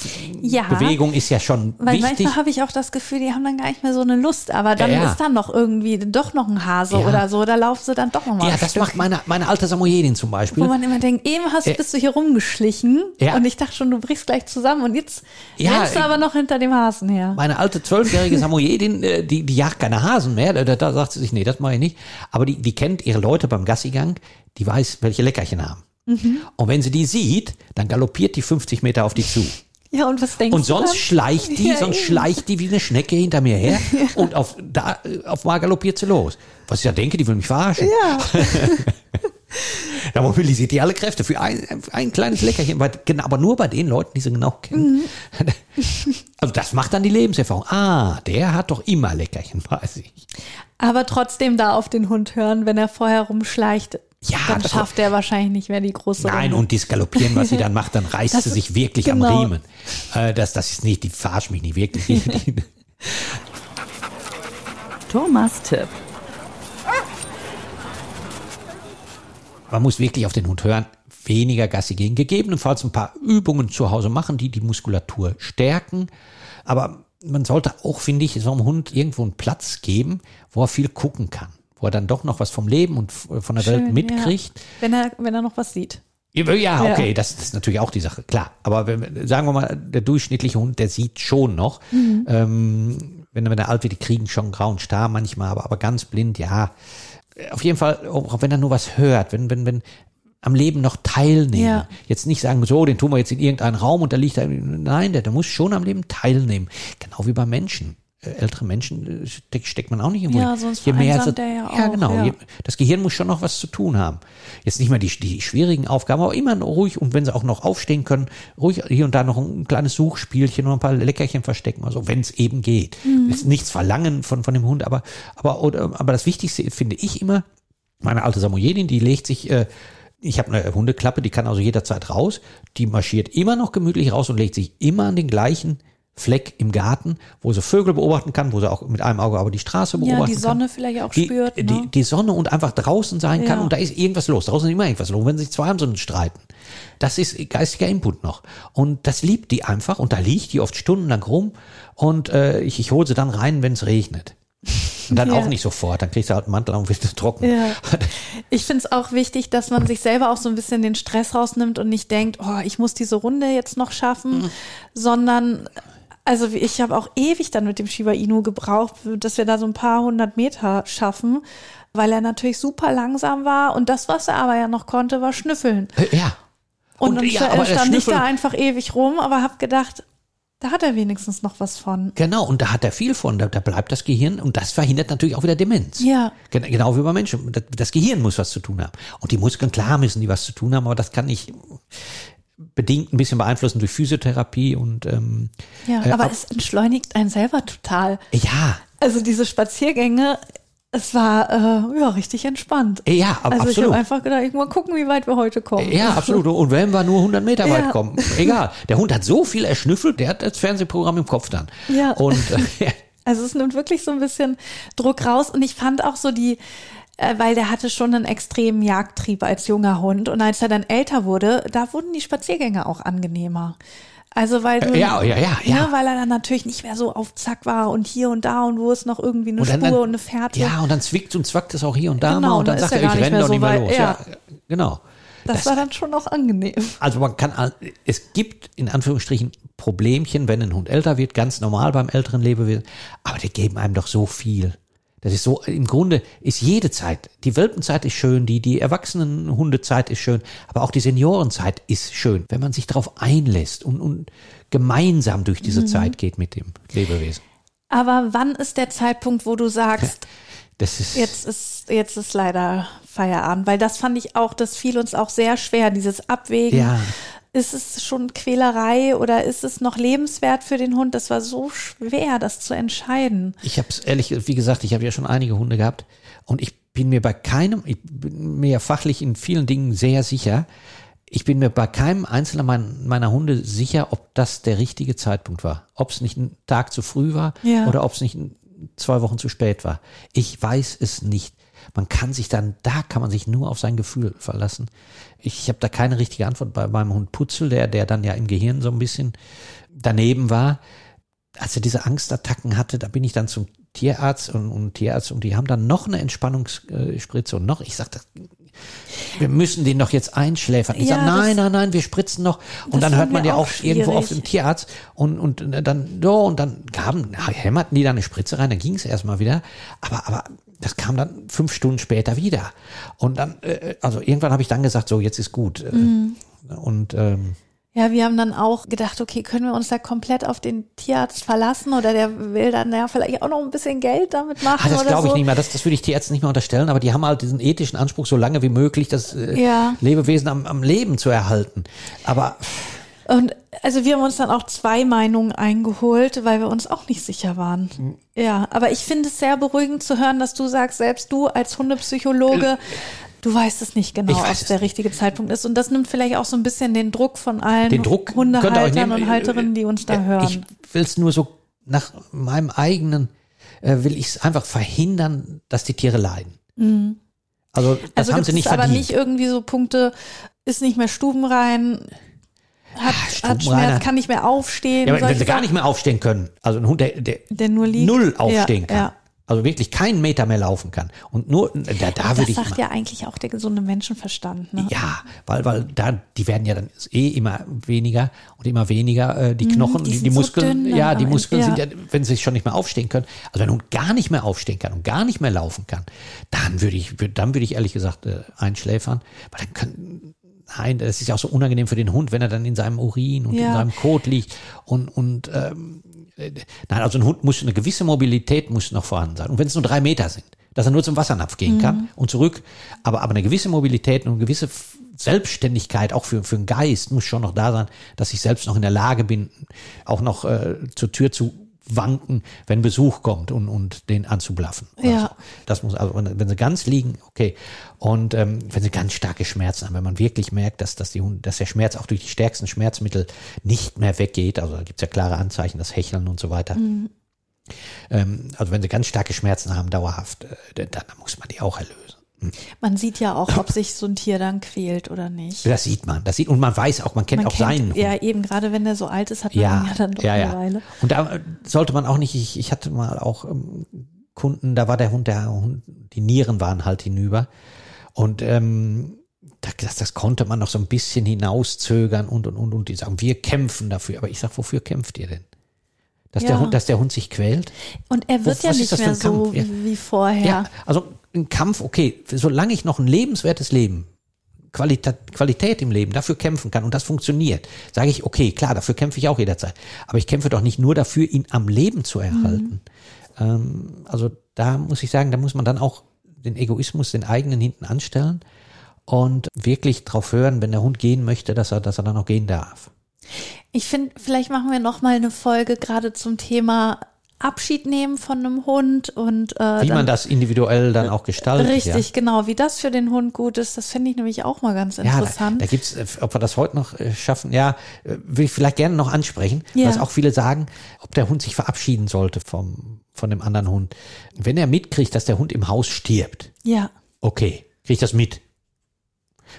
Ja. Bewegung ist ja schon Weil wichtig. manchmal habe ich auch das Gefühl, die haben dann gar nicht mehr so eine Lust, aber dann Ja, ja. ist dann noch irgendwie doch noch ein Hase oder so, da laufen sie dann doch noch mal Ja, das Stück. macht meine, meine alte Samoyedin zum Beispiel. Wo man immer denkt, eben hast, Äh, bist du hier rumgeschlichen Ja. und ich dachte schon, du brichst gleich zusammen und jetzt Ja, rennst du aber noch hinter dem Hasen her. Meine alte zwölfjährige Samoyedin, äh, die, die jagt keine Hasen mehr. Da, da sagt sie sich, nee, das mache ich nicht. Aber die, die kennt ihre Leute beim Gassigang, die weiß, welche Leckerchen haben. Mhm. Und wenn sie die sieht, dann galoppiert die 50 Meter auf die zu. Ja, und was denkst Und du sonst dann? schleicht die, Ja, sonst eben. schleicht die wie eine Schnecke hinter mir her und auf, da, auf mal galoppiert sie los. Was ich ja denke, die will mich verarschen. Ja, Da mobilisiert die alle Kräfte für ein, für ein kleines Leckerchen, genau, aber nur bei den Leuten, die sie genau kennen. Also das macht dann die Lebenserfahrung. Ah, der hat doch immer Leckerchen bei sich. aber trotzdem da auf den Hund hören, wenn er vorher rumschleicht. Ja, dann das- schafft er wahrscheinlich nicht mehr die große Nein, Runde. und dieses Galoppieren, was sie dann macht, dann reißt Das sie sich wirklich genau. am Riemen. Äh, das, das ist nicht, die verarscht mich nicht wirklich. Thomas Tipp. man muss wirklich auf den Hund hören, weniger Gassi gehen, gegebenenfalls ein paar Übungen zu Hause machen, die die Muskulatur stärken. Aber man sollte auch, finde ich, so einem Hund irgendwo einen Platz geben, wo er viel gucken kann, wo er dann doch noch was vom Leben und von der Welt Schön, mitkriegt. Ja. Wenn er, wenn er noch was sieht. Ja, ja, Ja. okay, das, das ist natürlich auch die Sache, klar. Aber wenn, sagen wir mal, der durchschnittliche Hund, der sieht schon noch. Ähm, wenn, er- wenn er alt wird, die kriegen schon einen grauen Star manchmal, aber, aber ganz blind, ja. Auf jeden Fall, auch wenn er nur was hört, wenn, wenn, wenn am Leben noch teilnehmen. Ja. Jetzt nicht sagen, so, den tun wir jetzt in irgendeinen Raum und da liegt er. Nein, der, der muss schon am Leben teilnehmen. Genau wie bei Menschen. Äh, Ältere Menschen äh, steckt, man auch nicht irgendwo. Ja, sonst je mehr sie- der ja Ja, auch, genau. ja. Je, das Gehirn muss schon noch was zu tun haben. Jetzt nicht mehr die, die schwierigen Aufgaben, aber immer ruhig und wenn sie auch noch aufstehen können, ruhig hier und da noch ein kleines Suchspielchen und ein paar Leckerchen verstecken, also wenn es eben geht. Mhm. Ist nichts verlangen von, von dem Hund, aber, aber, oder, aber das Wichtigste finde ich immer, meine alte Samoyedin, die legt sich, äh, ich habe eine Hundeklappe, die kann also jederzeit raus, die marschiert immer noch gemütlich raus und legt sich immer an den gleichen Fleck im Garten, wo sie Vögel beobachten kann, wo sie auch mit einem Auge aber die Straße beobachten Ja, die kann Sonne vielleicht auch die, spürt. Ne? die, die Sonne und einfach draußen sein kann Ja. und da ist irgendwas los. Draußen ist immer irgendwas los. Wenn sich zwei haben, so streiten. Das ist geistiger Input noch. Und das liebt die einfach und da liegt die oft stundenlang rum und äh, ich, ich hole sie dann rein, wenn es regnet. Und dann Ja. auch nicht sofort, dann kriegst du halt einen Mantel an und wird trocken. Ja. Ich finde es auch wichtig, dass man sich selber auch so ein bisschen den Stress rausnimmt und nicht denkt, oh, ich muss diese Runde jetzt noch schaffen, Mhm. sondern also ich habe auch ewig dann mit dem Shiba Inu gebraucht, dass wir da so ein paar hundert Meter schaffen, weil er natürlich super langsam war und das, was er aber ja noch konnte, war schnüffeln. Äh, Ja. Und, dann ja, stand ich Schnüffeln- da einfach ewig rum, aber habe gedacht, da hat er wenigstens noch was von. Genau, und da hat er viel von, da, da bleibt das Gehirn und das verhindert natürlich auch wieder Demenz. Ja. Gen genau wie bei Menschen. Das, das Gehirn muss was zu tun haben. Und die Muskeln, klar müssen die was zu tun haben, aber das kann ich bedingt ein bisschen beeinflussen durch Physiotherapie und ähm, Ja, Äh, aber ab- es entschleunigt einen selber total. ja, Also diese Spaziergänge, es war äh, ja richtig entspannt. ja, ab, Also ich absolut. habe einfach gedacht, ich mal gucken, wie weit wir heute kommen. Ja, absolut. Und wenn wir nur 100 Meter weit Ja. kommen, egal. Der Hund hat so viel erschnüffelt, der hat das Fernsehprogramm im Kopf dann. Ja. Und äh, Also es nimmt wirklich so ein bisschen Druck raus und ich fand auch so die, äh, weil der hatte schon einen extremen Jagdtrieb als junger Hund und als er dann älter wurde, da wurden die Spaziergänge auch angenehmer. Also weil du, Ja, ja, ja, ja. Ne, weil er dann natürlich nicht mehr so auf Zack war und hier und da und wo ist noch irgendwie eine Spur und eine Fährte. Ja, und dann zwickt und zwackt es auch hier und da Genau, mal und dann sagt er ich renne doch so nicht mehr los. Ja. genau. das, war dann schon noch angenehm. Also man kann, es gibt in Anführungsstrichen Problemchen, wenn ein Hund älter wird, ganz normal beim älteren Lebewesen, aber die geben einem doch so viel. Das ist so, im Grunde ist jede Zeit, die Welpenzeit ist schön, die, die Erwachsenenhundezeit ist schön, aber auch die Seniorenzeit ist schön, wenn man sich darauf einlässt und, und gemeinsam durch Mhm. diese Zeit geht mit dem Lebewesen. Aber wann ist der Zeitpunkt, wo du sagst, Das ist, jetzt ist, jetzt ist leider Feierabend? Weil das fand ich auch, das fiel uns auch sehr schwer, dieses Abwägen. Ja. Ist es schon Quälerei oder ist es noch lebenswert für den Hund? Das war so schwer, das zu entscheiden. Ich habe es ehrlich, wie gesagt, ich habe ja schon einige Hunde gehabt und ich bin mir bei keinem, ich bin mir ja fachlich in vielen Dingen sehr sicher. Ich bin mir bei keinem einzelnen mein- meiner Hunde sicher, ob das der richtige Zeitpunkt war. Ob es nicht ein Tag zu früh war Ja. oder ob es nicht zwei Wochen zu spät war. Ich weiß es nicht. Man kann sich dann, da kann man sich nur auf sein Gefühl verlassen. Ich, ich habe da keine richtige Antwort bei meinem Hund Putzel, der, der dann ja im Gehirn so ein bisschen daneben war. Als er diese Angstattacken hatte, da bin ich dann zum Tierarzt und, und Tierarzt und die haben dann noch eine Entspannungsspritze und noch, ich sagte, wir müssen den doch jetzt einschläfern. Ich Ja, sage, nein, nein, nein, wir spritzen noch. Und dann hört man ja auch auch irgendwo auf schwierig. dem Tierarzt und, und dann, so, und dann gaben, hämmerten die da eine Spritze rein, dann ging es erstmal wieder. Aber, aber das kam dann fünf Stunden später wieder. Und dann, äh, also irgendwann habe ich dann gesagt, so, jetzt ist gut. Äh, Mhm. Und ähm, Ja, wir haben dann auch gedacht, okay, können wir uns da komplett auf den Tierarzt verlassen oder der will dann ja vielleicht auch noch ein bisschen Geld damit machen ah, das glaube ich so. nicht mehr, das, das würde ich Tierärzten nicht mehr unterstellen, aber die haben halt diesen ethischen Anspruch, so lange wie möglich das äh, Ja. Lebewesen am, am Leben zu erhalten. Aber Und also wir haben uns dann auch zwei Meinungen eingeholt, weil wir uns auch nicht sicher waren. Mhm. Ja, aber ich finde es sehr beruhigend zu hören, dass du sagst, selbst du als Hundepsychologe, du weißt es nicht genau, ob es der richtige Zeitpunkt ist. Und das nimmt vielleicht auch so ein bisschen den Druck von allen den Druck Hundehaltern und Halterinnen, die uns da Äh, hören. Ich will es nur so nach meinem eigenen, äh, will ich es einfach verhindern, dass die Tiere leiden. Also das Mhm. also haben sie nicht es aber verdient. nicht irgendwie so Punkte, ist nicht mehr stubenrein, hat, hat. Schmerz, kann nicht mehr aufstehen. ja, wenn sie gar nicht mehr aufstehen können, also ein Hund, der, der der nur liegt. null aufstehen ja, kann, Ja. also wirklich keinen Meter mehr laufen kann und nur, da, da Das würde ich sagt immer, ja eigentlich auch der gesunde Menschenverstand. Ne? Ja, weil, weil da, die werden ja dann eh immer weniger und immer weniger, äh, die Knochen, Mhm, die die, die so Muskeln, dünn ja, die Muskeln ja. sind ja, wenn sie schon nicht mehr aufstehen können, also wenn ein Hund gar nicht mehr aufstehen kann und gar nicht mehr laufen kann, dann würde ich, dann würde ich ehrlich gesagt äh, einschläfern, weil dann können, nein, das ist ja auch so unangenehm für den Hund, wenn er dann in seinem Urin und in Ja. seinem Kot liegt und, und, ähm, äh, Nein, also ein Hund muss eine gewisse Mobilität muss noch vorhanden sein. Und wenn es nur drei Meter sind, dass er nur zum Wassernapf gehen Mhm. kann und zurück, aber, aber eine gewisse Mobilität und eine gewisse Selbstständigkeit auch für, für den Geist muss schon noch da sein, dass ich selbst noch in der Lage bin, auch noch äh, zur Tür zu wanken, wenn Besuch kommt und, und den anzublaffen. oder Ja. so. Das muss, also wenn, sie ganz liegen, okay. Und ähm, wenn sie ganz starke Schmerzen haben, wenn man wirklich merkt, dass, dass, die Hunde, dass der Schmerz auch durch die stärksten Schmerzmittel nicht mehr weggeht, also da gibt's ja klare Anzeichen, das Hecheln und so weiter. Ähm, also wenn sie ganz starke Schmerzen haben, dauerhaft, äh, dann, dann muss man die auch erlösen. Man sieht ja auch, ob sich so ein Tier dann quält oder nicht. Das sieht man, das sieht, und man weiß auch, man kennt Man auch seinen kennt, Hund. ja, eben gerade wenn der so alt ist, hat man Ja, ihn ja dann doch ja, eine ja. Weile. Und da sollte man auch nicht, ich, ich hatte mal auch ähm, Kunden, da war der Hund, der Hund, die Nieren waren halt hinüber. Und ähm, da- das, das konnte man noch so ein bisschen hinauszögern und und und und die sagen, wir kämpfen dafür. Aber ich sag, wofür kämpft ihr denn? Dass der Ja. Hund, dass der Hund sich quält? Und er wird Was ja nicht mehr so Ja. wie, wie vorher. Ja, also ein Kampf, okay, solange ich noch ein lebenswertes Leben, Qualita Qualität im Leben dafür kämpfen kann und das funktioniert, sage ich, okay, klar, dafür kämpfe ich auch jederzeit. Aber ich kämpfe doch nicht nur dafür, ihn am Leben zu erhalten. Ähm, also da muss ich sagen, da muss man dann auch den Egoismus, den eigenen hinten anstellen und wirklich drauf hören, wenn der Hund gehen möchte, dass er, dass er dann auch gehen darf. Ich finde, vielleicht machen wir noch mal eine Folge gerade zum Thema Abschied nehmen von einem Hund und äh, Wie dann, man das individuell dann auch gestaltet. richtig, ja. genau, wie das für den Hund gut ist, das finde ich nämlich auch mal ganz Ja, da, interessant. da gibt's, äh, ob wir das heute noch äh, schaffen, ja, äh, will ich vielleicht gerne noch ansprechen, Ja. dass auch viele sagen, ob der Hund sich verabschieden sollte vom, von dem anderen Hund. Wenn er mitkriegt, dass der Hund im Haus stirbt, ja, okay, kriegt das mit.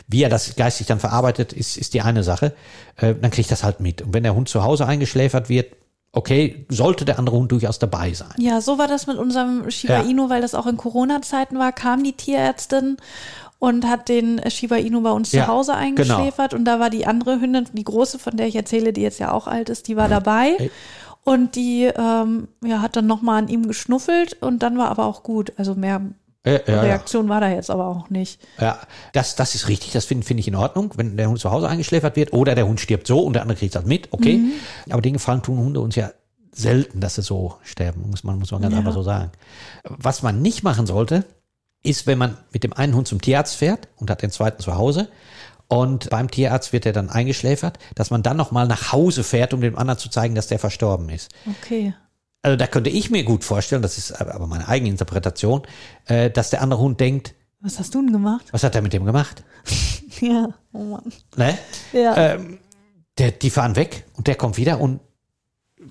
Wie er das geistig dann verarbeitet, ist, ist die eine Sache. Äh, dann kriegt das halt mit. Und wenn der Hund zu Hause eingeschläfert wird, okay, sollte der andere Hund durchaus dabei sein. ja, so war das mit unserem Shiba Ja. Inu, weil das auch in Corona-Zeiten war, kam die Tierärztin und hat den Shiba Inu bei uns Ja, zu Hause genau. eingeschläfert und da war die andere Hündin, die große, von der ich erzähle, die jetzt ja auch alt ist, die war dabei. Ey. Und die ähm, ja, hat dann nochmal an ihm geschnuffelt und dann war aber auch gut. Also mehr ja, ja. Reaktion war da jetzt aber auch nicht. Ja, das, das ist richtig, das finde finde ich in Ordnung, wenn der Hund zu Hause eingeschläfert wird oder der Hund stirbt so und der andere kriegt das mit, okay. Mhm. Aber den Gefallen tun Hunde uns ja selten, dass sie so sterben, muss man, muss man ganz Ja. einfach so sagen. Was man nicht machen sollte, ist, wenn man mit dem einen Hund zum Tierarzt fährt und hat den zweiten zu Hause und beim Tierarzt wird er dann eingeschläfert, dass man dann nochmal nach Hause fährt, um dem anderen zu zeigen, dass der verstorben ist. Okay. Also da könnte ich mir gut vorstellen, das ist aber meine eigene Interpretation, äh, dass der andere Hund denkt, Was hast du denn gemacht? was hat er mit dem gemacht? Ja, oh Mann. Ne? Ja. Ähm, der, die fahren weg und der kommt wieder und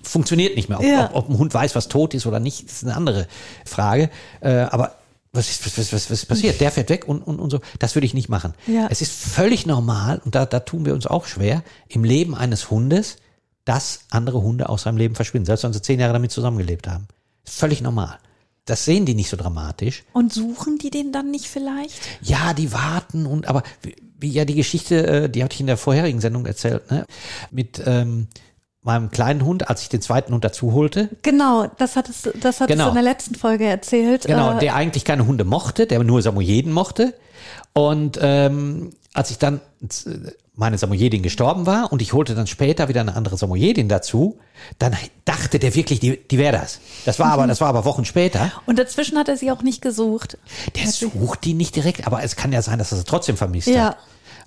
funktioniert nicht mehr. Ob, Ja. ob, ob ein Hund weiß, was tot ist oder nicht, ist eine andere Frage. Äh, aber was ist, was, was, was, passiert? Der fährt weg und, und, und so. Das würde ich nicht machen. Ja. Es ist völlig normal, und da, da tun wir uns auch schwer, im Leben eines Hundes, dass andere Hunde aus seinem Leben verschwinden, selbst wenn sie zehn Jahre damit zusammengelebt haben. Ist völlig normal. Das sehen die nicht so dramatisch. Und suchen die den dann nicht vielleicht? Ja, die warten und aber wie, wie ja die Geschichte, äh, die hatte ich in der vorherigen Sendung erzählt, ne? Mit ähm, meinem kleinen Hund, als ich den zweiten Hund dazu holte. Genau, das hattest, du- das hattest Genau. du in der letzten Folge erzählt. Genau, Äh, der eigentlich keine Hunde mochte, der nur Samoyeden mochte. Und ähm, als ich dann äh, meine Samoyedin gestorben war und ich holte dann später wieder eine andere Samoyedin dazu, dann dachte der wirklich, die, die wäre das. Das war aber, das war aber Wochen später. und dazwischen hat er sie auch nicht gesucht. Der sucht die nicht direkt, aber es kann ja sein, dass er sie trotzdem vermisst Ja. hat.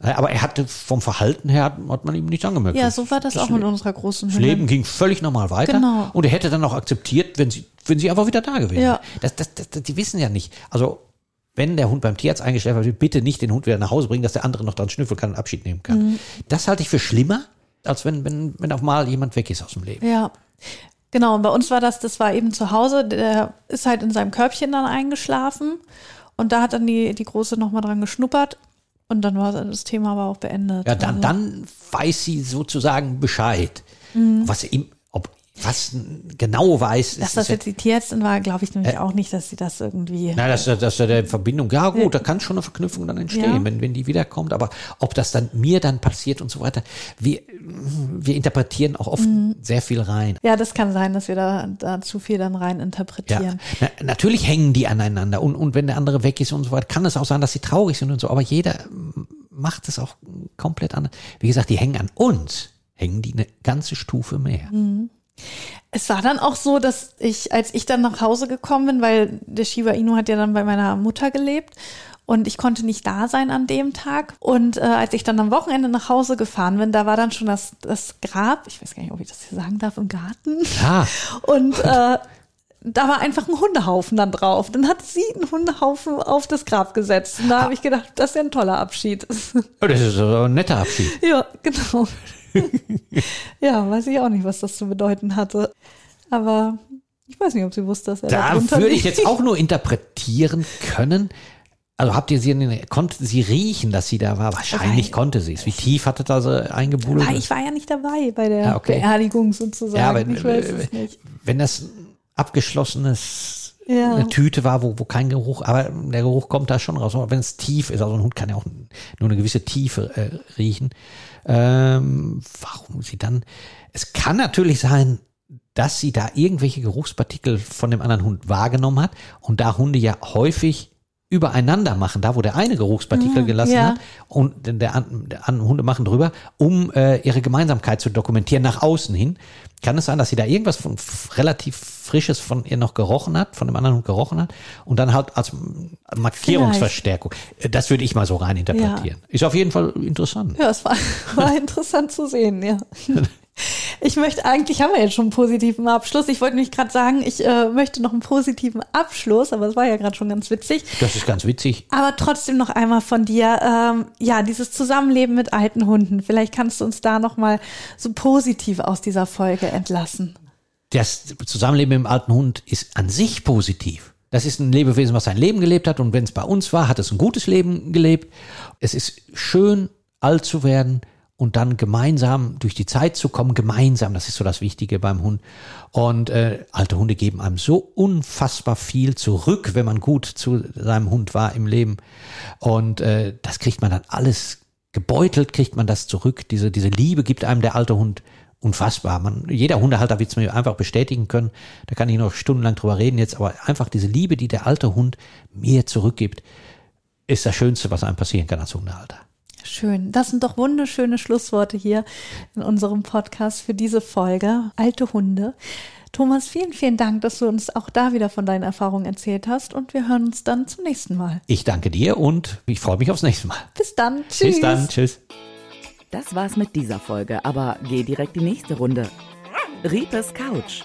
Äh, Aber er hatte vom Verhalten her hat man ihm nichts angemerkt. Ja, so war das, auch mit unserer großen Das Hündin. Leben ging völlig normal weiter. Genau. Und er hätte dann auch akzeptiert, wenn sie, wenn sie einfach wieder da gewesen Ja. wäre. Das, das, das, die wissen ja nicht. Also, wenn der Hund beim Tierarzt eingestellt wird, bitte nicht den Hund wieder nach Hause bringen, dass der andere noch dran schnüffeln kann und Abschied nehmen kann. Mhm. Das halte ich für schlimmer, als wenn, wenn, wenn auch mal jemand weg ist aus dem Leben. Ja. Genau, und bei uns war das, das war eben zu Hause, der ist halt in seinem Körbchen dann eingeschlafen und da hat dann die, die Große nochmal dran geschnuppert und dann war das Thema aber auch beendet. Ja, dann, Also, dann weiß sie sozusagen Bescheid. Mhm. Was ob, was genau weiß, dass das ja- jetzt die Tierärztin war, glaube ich nämlich auch nicht, dass sie das irgendwie. Na, dass, dass da der Verbindung, ja gut, da kann schon eine Verknüpfung dann entstehen, Ja. wenn, wenn die wiederkommt. Aber ob das dann mir dann passiert und so weiter, wir, wir interpretieren auch oft Mhm. sehr viel rein. Ja, das kann sein, dass wir da, da zu viel dann rein Ja, interpretieren. na, natürlich hängen die aneinander und, und wenn der andere weg ist und so weiter, kann es auch sein, dass sie traurig sind und so, aber jeder macht es auch komplett anders. Wie gesagt, die hängen an uns, hängen die eine ganze Stufe mehr. Mhm. Es war dann auch so, dass ich, als ich dann nach Hause gekommen bin, weil der Shiba Inu hat ja dann bei meiner Mutter gelebt und ich konnte nicht da sein an dem Tag. Und äh, als ich dann am Wochenende nach Hause gefahren bin, da war dann schon das, das Grab, ich weiß gar nicht, ob ich das hier sagen darf, im Garten. Ja, Und äh, da war einfach ein Hundehaufen dann drauf. Dann hat sie einen Hundehaufen auf das Grab gesetzt. Und da habe ich gedacht, das ist ja ein toller Abschied. das ist so ein netter Abschied. Ja, genau. ja, weiß ich auch nicht, was das zu bedeuten hatte. Aber ich weiß nicht, ob sie wusste, dass er da würde ich jetzt auch nur interpretieren können. Also habt ihr sie, konnte sie riechen, dass sie da war? Wahrscheinlich Weil- konnte sie es. Wie tief hatte da sie eingebuddelt? Ich war ja nicht dabei bei der Ja, okay. Beerdigung sozusagen. Ja, wenn, ich weiß es nicht. wenn das abgeschlossenes Ja. eine Tüte war, wo, wo kein Geruch, aber der Geruch kommt da schon raus. Aber wenn es tief ist, also ein Hund kann ja auch nur eine gewisse Tiefe äh, riechen. Ähm, warum sie dann? Es kann natürlich sein, dass sie da irgendwelche Geruchspartikel von dem anderen Hund wahrgenommen hat und da Hunde ja häufig übereinander machen, da wo der eine Geruchspartikel gelassen ja. hat und der, an- der anderen Hunde machen drüber, um äh, ihre Gemeinsamkeit zu dokumentieren nach außen hin. Kann es sein, dass sie da irgendwas von relativ Frisches von ihr noch gerochen hat, von dem anderen Hund gerochen hat und dann halt als Markierungsverstärkung. Äh, Das würde ich mal so rein interpretieren. Ist auf jeden Fall interessant. Ja, es war, war interessant zu sehen, ja. Ich möchte, eigentlich haben wir jetzt schon einen positiven Abschluss. Ich wollte nämlich gerade sagen, ich äh, möchte noch einen positiven Abschluss, aber es war ja gerade schon ganz witzig. Das ist ganz witzig. Aber trotzdem noch einmal von dir, ähm, ja, dieses Zusammenleben mit alten Hunden. Vielleicht kannst du uns da noch mal so positiv aus dieser Folge entlassen. das Zusammenleben mit dem alten Hund ist an sich positiv. Das ist ein Lebewesen, was sein Leben gelebt hat und wenn es bei uns war, hat es ein gutes Leben gelebt. Es ist schön, alt zu werden und dann gemeinsam durch die Zeit zu kommen, gemeinsam, das ist so das Wichtige beim Hund. Und äh, alte Hunde geben einem so unfassbar viel zurück, wenn man gut zu seinem Hund war im Leben. Und äh, das kriegt man dann alles gebeutelt, kriegt man das zurück. Diese, diese Liebe gibt einem der alte Hund unfassbar. Man, jeder Hundehalter wird es mir einfach bestätigen können. Da kann ich noch stundenlang drüber reden jetzt, aber einfach diese Liebe, die der alte Hund mir zurückgibt, ist das Schönste, was einem passieren kann als Hundehalter. Schön. Das sind doch wunderschöne Schlussworte hier in unserem Podcast für diese Folge. Alte Hunde. Thomas, vielen, vielen Dank, dass du uns auch da wieder von deinen Erfahrungen erzählt hast und wir hören uns dann zum nächsten Mal. Ich danke dir und ich freue mich aufs nächste Mal. Bis dann. Tschüss. Bis dann. Tschüss. Das war's mit dieser Folge, aber geh direkt die nächste Runde. Riepes Couch,